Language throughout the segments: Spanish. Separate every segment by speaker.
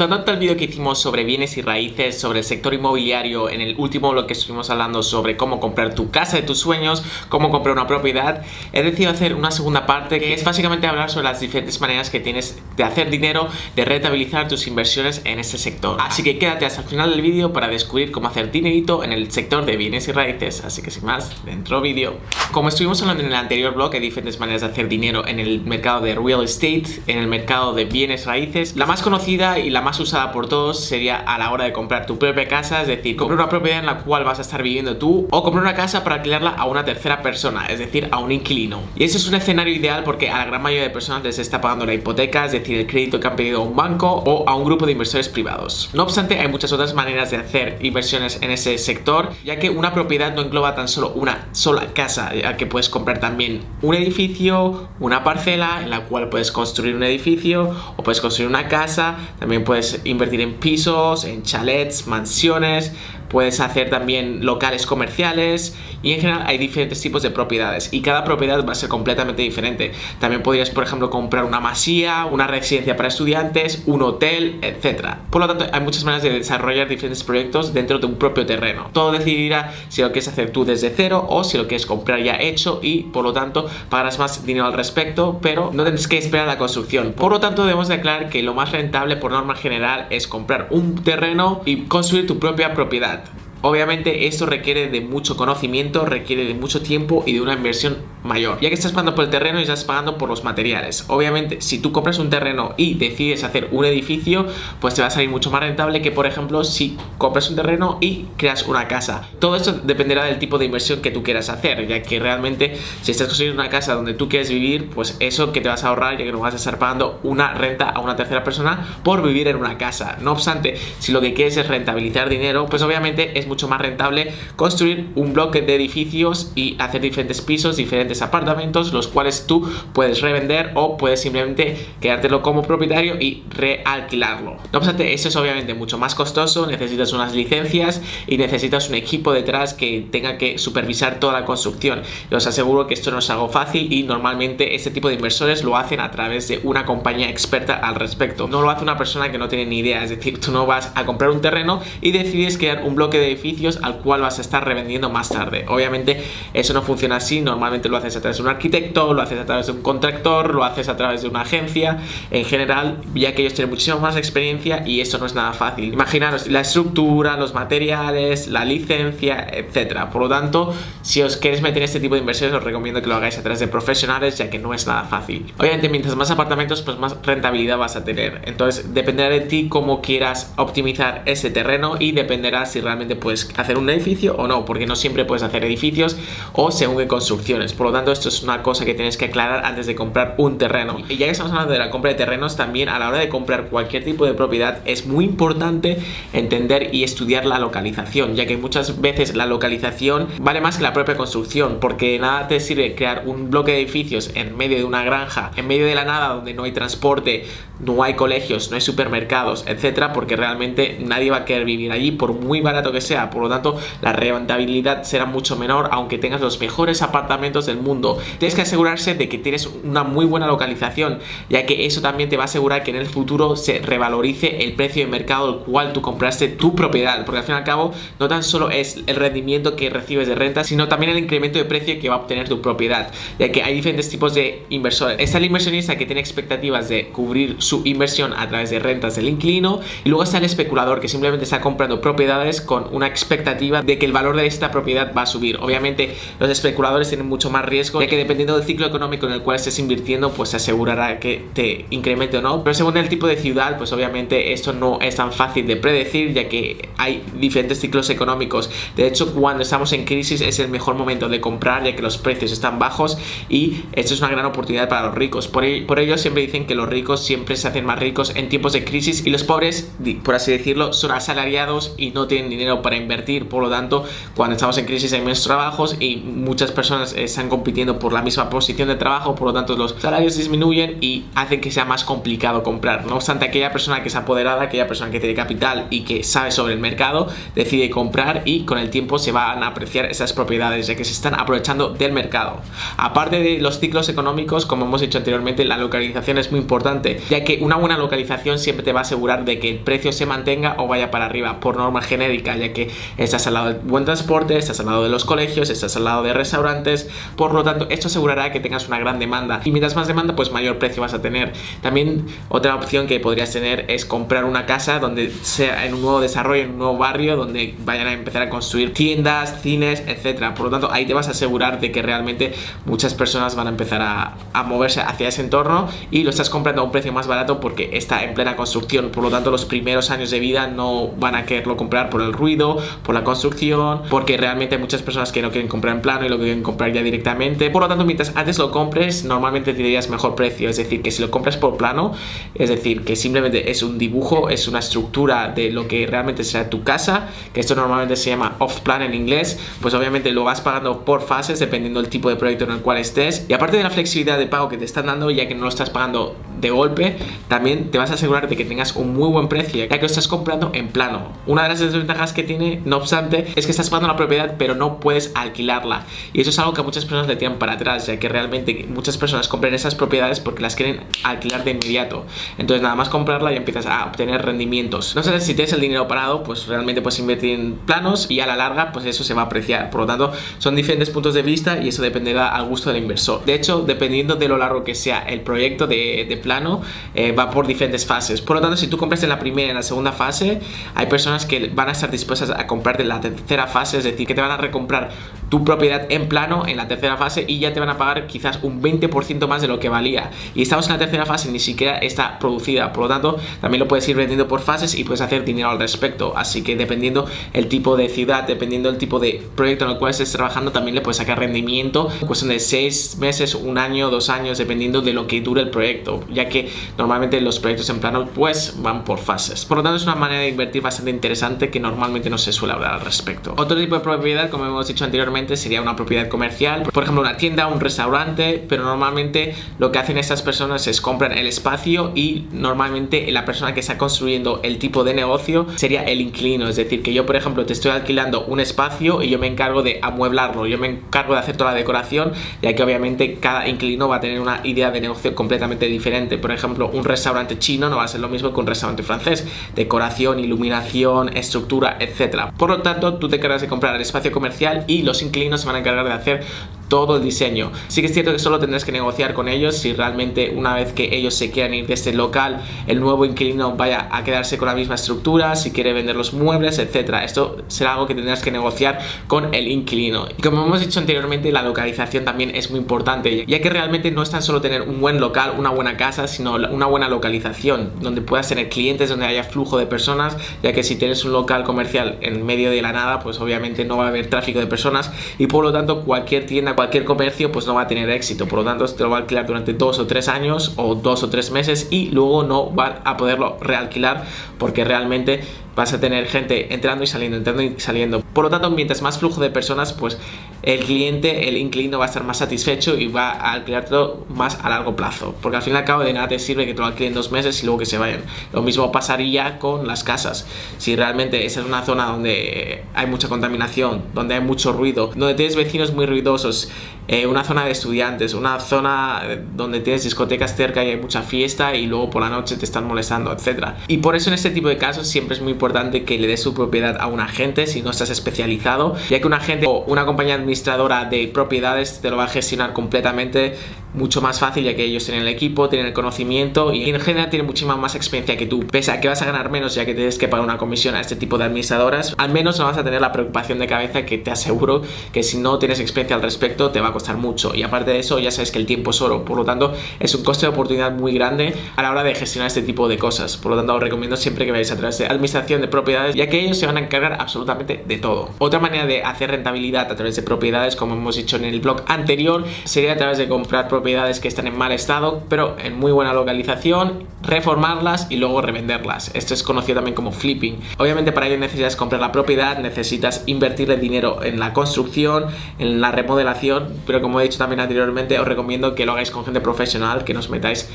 Speaker 1: Gustó tanto el vídeo que hicimos sobre bienes y raíces, sobre el sector inmobiliario, en el último blog que estuvimos hablando sobre cómo comprar tu casa de tus sueños, cómo comprar una propiedad, he decidido hacer una segunda parte que es básicamente hablar sobre las diferentes maneras que tienes de hacer dinero, de rentabilizar tus inversiones en este sector. Así que quédate hasta el final del vídeo para descubrir cómo hacer dinerito en el sector de bienes y raíces. Así que sin más, dentro vídeo. Como estuvimos hablando en el anterior blog, hay diferentes maneras de hacer dinero en el mercado de real estate, en el mercado de bienes raíces. La más conocida y la más usada por todos sería a la hora de comprar tu propia casa, es decir, comprar una propiedad en la cual vas a estar viviendo tú o comprar una casa para alquilarla a una tercera persona, es decir, a un inquilino. Y ese es un escenario ideal porque a la gran mayoría de personas les está pagando la hipoteca, es decir, el crédito que han pedido a un banco o a un grupo de inversores privados. No obstante, hay muchas otras maneras de hacer inversiones en ese sector, ya que una propiedad no engloba tan solo una sola casa, ya que puedes comprar también un edificio, una parcela en la cual puedes construir un edificio o puedes construir una casa también puedes invertir en pisos, en chalets, mansiones, puedes hacer también locales comerciales y en general hay diferentes tipos de propiedades y cada propiedad va a ser completamente diferente. También podrías, por ejemplo, comprar una masía, una residencia para estudiantes, un hotel, etc. Por lo tanto, hay muchas maneras de desarrollar diferentes proyectos dentro de un propio terreno. Todo decidirá si lo quieres hacer tú desde cero o si lo quieres comprar ya hecho y por lo tanto pagarás más dinero al respecto, pero no tendrás que esperar la construcción. Por lo tanto, debemos declarar que lo más rentable por norma general es comprar un terreno y construir tu propia propiedad. Obviamente esto requiere de mucho conocimiento, requiere de mucho tiempo y de una inversión mayor, ya que estás pagando por el terreno y estás pagando por los materiales. Obviamente, si tú compras un terreno y decides hacer un edificio, pues te va a salir mucho más rentable que, por ejemplo, si compras un terreno y creas una casa. Todo esto dependerá del tipo de inversión que tú quieras hacer, ya que realmente si estás construyendo una casa donde tú quieres vivir, pues eso que te vas a ahorrar, ya que no vas a estar pagando una renta a una tercera persona por vivir en una casa. No obstante, si lo que quieres es rentabilizar dinero, pues obviamente es mucho más rentable construir un bloque de edificios y hacer diferentes pisos, diferentes apartamentos, los cuales tú puedes revender o puedes simplemente quedártelo como propietario y realquilarlo. No obstante, eso es obviamente mucho más costoso, necesitas unas licencias y necesitas un equipo detrás que tenga que supervisar toda la construcción. Y os aseguro que esto no es algo fácil y normalmente este tipo de inversores lo hacen a través de una compañía experta al respecto. No lo hace una persona que no tiene ni idea, es decir, tú no vas a comprar un terreno y decides crear un bloque de edificios al cual vas a estar revendiendo más tarde. Obviamente eso no funciona así, normalmente lo haces a través de un arquitecto, lo haces a través de un contractor, lo haces a través de una agencia, en general, ya que ellos tienen muchísima más experiencia y eso no es nada fácil. Imaginaros la estructura, los materiales, la licencia, etcétera. Por lo tanto, si os queréis meter en este tipo de inversiones, os recomiendo que lo hagáis a través de profesionales, ya que no es nada fácil. Obviamente, mientras más apartamentos, pues más rentabilidad vas a tener. Entonces, dependerá de ti cómo quieras optimizar ese terreno y dependerá si realmente puedes hacer un edificio o no, porque no siempre puedes hacer edificios o según qué construcciones. Por lo tanto, esto es una cosa que tienes que aclarar antes de comprar un terreno. Y ya que estamos hablando de la compra de terrenos, también a la hora de comprar cualquier tipo de propiedad es muy importante entender y estudiar la localización, ya que muchas veces la localización vale más que la propia construcción, porque nada te sirve crear un bloque de edificios en medio de una granja, en medio de la nada donde no hay transporte, no hay colegios, no hay supermercados, etcétera, porque realmente nadie va a querer vivir allí por muy barato que sea. Por lo tanto, la rentabilidad será mucho menor aunque tengas los mejores apartamentos del mundo. Tienes que asegurarse de que tienes una muy buena localización, ya que eso también te va a asegurar que en el futuro se revalorice el precio de mercado al cual tú compraste tu propiedad, porque al fin y al cabo no tan solo es el rendimiento que recibes de renta, sino también el incremento de precio que va a obtener tu propiedad, ya que hay diferentes tipos de inversores. Está el inversionista que tiene expectativas de cubrir su inversión a través de rentas del inquilino y luego está el especulador que simplemente está comprando propiedades con una expectativa de que el valor de esta propiedad va a subir. Obviamente los especuladores tienen mucho más riesgo, ya que dependiendo del ciclo económico en el cual estés invirtiendo, pues se asegurará que te incremente o no. Pero según el tipo de ciudad, pues obviamente esto no es tan fácil de predecir, ya que hay diferentes ciclos económicos. De hecho, cuando estamos en crisis es el mejor momento de comprar, ya que los precios están bajos y esto es una gran oportunidad para los ricos. Por, ello siempre dicen que los ricos siempre se hacen más ricos en tiempos de crisis y los pobres, por así decirlo, son asalariados y no tienen dinero para invertir. Por lo tanto, cuando estamos en crisis hay menos trabajos y muchas personas están compitiendo por la misma posición de trabajo, por lo tanto los salarios disminuyen y hacen que sea más complicado comprar. No obstante, aquella persona que es apoderada, aquella persona que tiene capital y que sabe sobre el mercado, decide comprar y con el tiempo se van a apreciar esas propiedades, ya que se están aprovechando del mercado. Aparte de los ciclos económicos, como hemos dicho anteriormente, la localización es muy importante, ya que una buena localización siempre te va a asegurar de que el precio se mantenga o vaya para arriba por norma genérica, ya que estás al lado del buen transporte, estás al lado de los colegios, estás al lado de restaurantes, por lo tanto esto asegurará que tengas una gran demanda y mientras más demanda pues mayor precio vas a tener. También otra opción que podrías tener es comprar una casa donde sea en un nuevo desarrollo, en un nuevo barrio, donde vayan a empezar a construir tiendas, cines, etcétera. Por lo tanto, ahí te vas a asegurar de que realmente muchas personas van a empezar a, a moverse hacia ese entorno y lo estás comprando a un precio más barato porque está en plena construcción. Por lo tanto, los primeros años de vida no van a quererlo comprar por el ruido, por la construcción, porque realmente hay muchas personas que no quieren comprar en plano y lo quieren comprar ya directamente. Por lo tanto, mientras antes lo compres, normalmente tendrías mejor precio. Es decir, que si lo compras por plano, es decir, que simplemente es un dibujo, es una estructura de lo que realmente será tu casa, que esto normalmente se llama off-plan en inglés, pues obviamente lo vas pagando por fases dependiendo del tipo de proyecto en el cual estés. Y aparte de la flexibilidad de pago que te están dando, ya que no lo estás pagando de golpe, también te vas a asegurar de que tengas un muy buen precio, ya que lo estás comprando en plano. Una de las desventajas que tiene, no obstante, es que estás pagando la propiedad, pero no puedes alquilarla. Y eso es algo que muchas personas le tiran para atrás, ya que realmente muchas personas compran esas propiedades porque las quieren alquilar de inmediato. Entonces, nada más comprarla y empiezas a obtener rendimientos. No sé si tienes el dinero parado, pues realmente puedes invertir en planos y a la larga, pues eso se va a apreciar. Por lo tanto, son diferentes puntos de vista y eso dependerá al gusto del inversor. De hecho, dependiendo de lo largo que sea el proyecto de, de plano, eh, va por diferentes fases. Por lo tanto, si tú compras en la primera y en la segunda fase, hay personas que van a estar dispuestas a comprarte la tercera fase, es decir, que te van a recomprar tu propiedad en plano en la tercera fase y ya te van a pagar quizás un 20% más de lo que valía. Y estamos en la tercera fase, ni siquiera está producida. Por lo tanto, también lo puedes ir vendiendo por fases y puedes hacer dinero al respecto. Así que dependiendo el tipo de ciudad, dependiendo el tipo de proyecto en el cual estés trabajando, también le puedes sacar rendimiento. Cuestión de 6 meses, un año, dos años, dependiendo de lo que dure el proyecto. Ya que normalmente los proyectos en plano pues van por fases. Por lo tanto, es una manera de invertir bastante interesante que normalmente no se suele hablar al respecto. Otro tipo de propiedad, como hemos dicho anteriormente, sería una propiedad comercial, por ejemplo una tienda, un restaurante, pero normalmente lo que hacen estas personas es comprar el espacio y normalmente la persona que está construyendo el tipo de negocio sería el inquilino, es decir, que yo por ejemplo te estoy alquilando un espacio y yo me encargo de amueblarlo, yo me encargo de hacer toda la decoración, ya que obviamente cada inquilino va a tener una idea de negocio completamente diferente, por ejemplo un restaurante chino no va a ser lo mismo que un restaurante francés, decoración, iluminación, estructura, etcétera. Por lo tanto, tú te encargas de comprar el espacio comercial y los inquilinos se van a encargar de hacer todo el diseño. Sí que es cierto que solo tendrás que negociar con ellos si realmente una vez que ellos se quieran ir de este local, el nuevo inquilino vaya a quedarse con la misma estructura, si quiere vender los muebles, etcétera. Esto será algo que tendrás que negociar con el inquilino. Y como hemos dicho anteriormente, la localización también es muy importante, ya que realmente no es tan solo tener un buen local, una buena casa, sino una buena localización, donde puedas tener clientes, donde haya flujo de personas, ya que si tienes un local comercial en medio de la nada, pues obviamente no va a haber tráfico de personas y por lo tanto cualquier tienda, cualquier comercio pues no va a tener éxito, por lo tanto te lo va a alquilar durante dos o tres años o dos o tres meses y luego no va a poderlo realquilar porque realmente vas a tener gente entrando y saliendo, entrando y saliendo. Por lo tanto, mientras más flujo de personas, pues el cliente, el inquilino va a estar más satisfecho y va a alquilártelo más a largo plazo. Porque al fin y al cabo de nada te sirve que te lo alquilen dos meses y luego que se vayan. Lo mismo pasaría con las casas. Si realmente esa es una zona donde hay mucha contaminación, donde hay mucho ruido, donde tienes vecinos muy ruidosos, eh, una zona de estudiantes, una zona donde tienes discotecas cerca y hay mucha fiesta y luego por la noche te están molestando, etc. Y por eso en este tipo de casos siempre es muy importante que le des su propiedad a un agente si no estás especializado, ya que un agente o una compañía administradora de propiedades te lo va a gestionar completamente mucho más fácil ya que ellos tienen el equipo, tienen el conocimiento y en general tienen muchísima más experiencia que tú. Pese a que vas a ganar menos ya que tienes que pagar una comisión a este tipo de administradoras, al menos no vas a tener la preocupación de cabeza que te aseguro que si no tienes experiencia al respecto te va a costar mucho. Y aparte de eso, ya sabes que el tiempo es oro, por lo tanto es un coste de oportunidad muy grande a la hora de gestionar este tipo de cosas. Por lo tanto, os recomiendo siempre que vayáis a través de administración de propiedades, ya que ellos se van a encargar absolutamente de todo. Otra manera de hacer rentabilidad a través de propiedades, como hemos dicho en el blog anterior, sería a través de comprar propiedades que están en mal estado, pero en muy buena localización, reformarlas y luego revenderlas. Esto es conocido también como flipping. Obviamente para ello necesitas comprar la propiedad, necesitas invertirle dinero en la construcción, en la remodelación, pero como he dicho también anteriormente, os recomiendo que lo hagáis con gente profesional, que nos metáis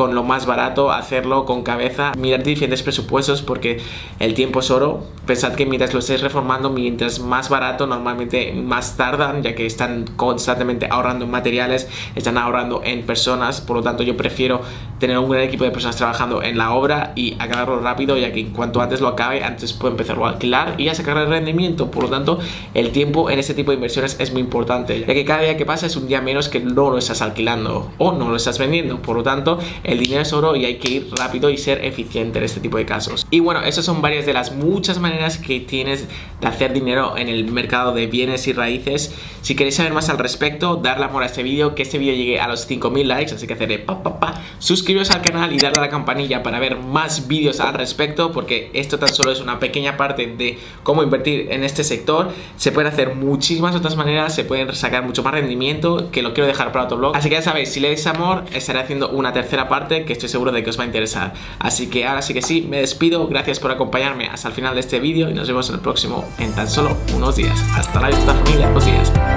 Speaker 1: con lo más barato, hacerlo con cabeza, mirar diferentes presupuestos porque el tiempo es oro. Pensad que mientras lo estéis reformando, mientras más barato, normalmente más tardan, ya que están constantemente ahorrando en materiales, están ahorrando en personas, por lo tanto yo prefiero tener un gran equipo de personas trabajando en la obra y acabarlo rápido, ya que cuanto antes lo acabe, antes puedo empezarlo a alquilar y a sacar el rendimiento. Por lo tanto, el tiempo en este tipo de inversiones es muy importante, ya que cada día que pasa es un día menos que no lo estás alquilando o no lo estás vendiendo. Por lo tanto, el dinero es oro y hay que ir rápido y ser eficiente en este tipo de casos. Y bueno, esas son varias de las muchas maneras que tienes de hacer dinero en el mercado de bienes y raíces. Si queréis saber más al respecto, darle amor a este vídeo, que este vídeo llegue a los 5000 likes, así que haceré pa pa pa, suscribiros al canal y darle a la campanilla para ver más vídeos al respecto, porque esto tan solo es una pequeña parte de cómo invertir en este sector. Se pueden hacer muchísimas otras maneras, se pueden sacar mucho más rendimiento, que lo quiero dejar para otro blog. Así que ya sabéis, si le dais amor, estaré haciendo una tercera parte que estoy seguro de que os va a interesar. Así que ahora sí que sí, me despido, gracias por acompañarme hasta el final de este vídeo y nos vemos en el próximo en tan solo unos días. Hasta la vista familia, buenos días.